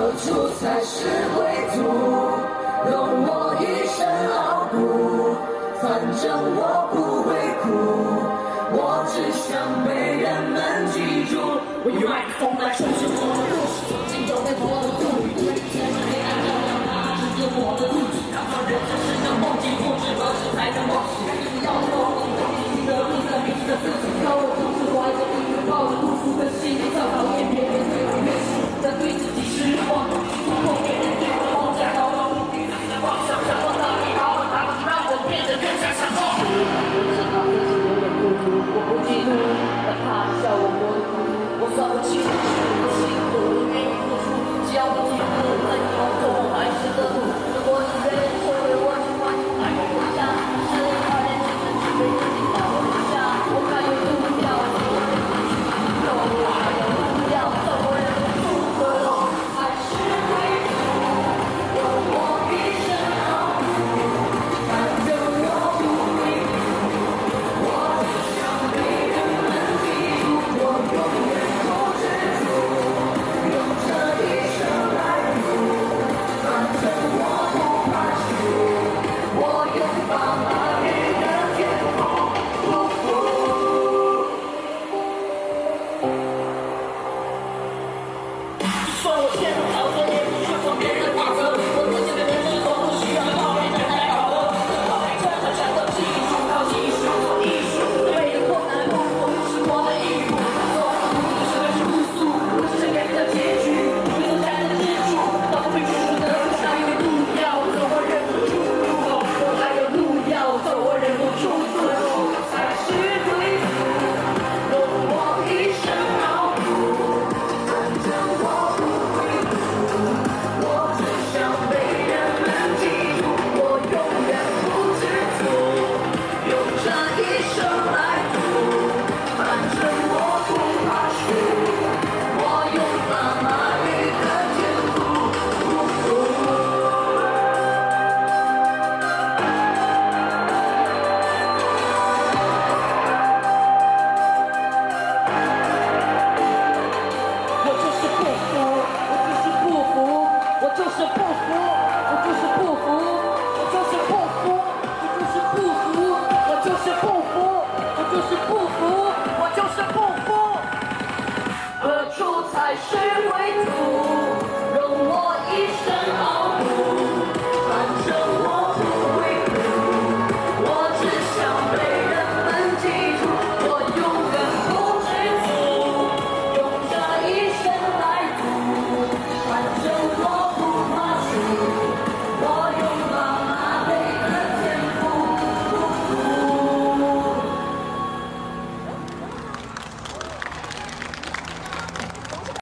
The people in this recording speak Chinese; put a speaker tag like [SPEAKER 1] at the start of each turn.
[SPEAKER 1] 何处才是归途？容我一身傲骨，反正我不会哭。我只想被人们记住。我用麦克风来输出。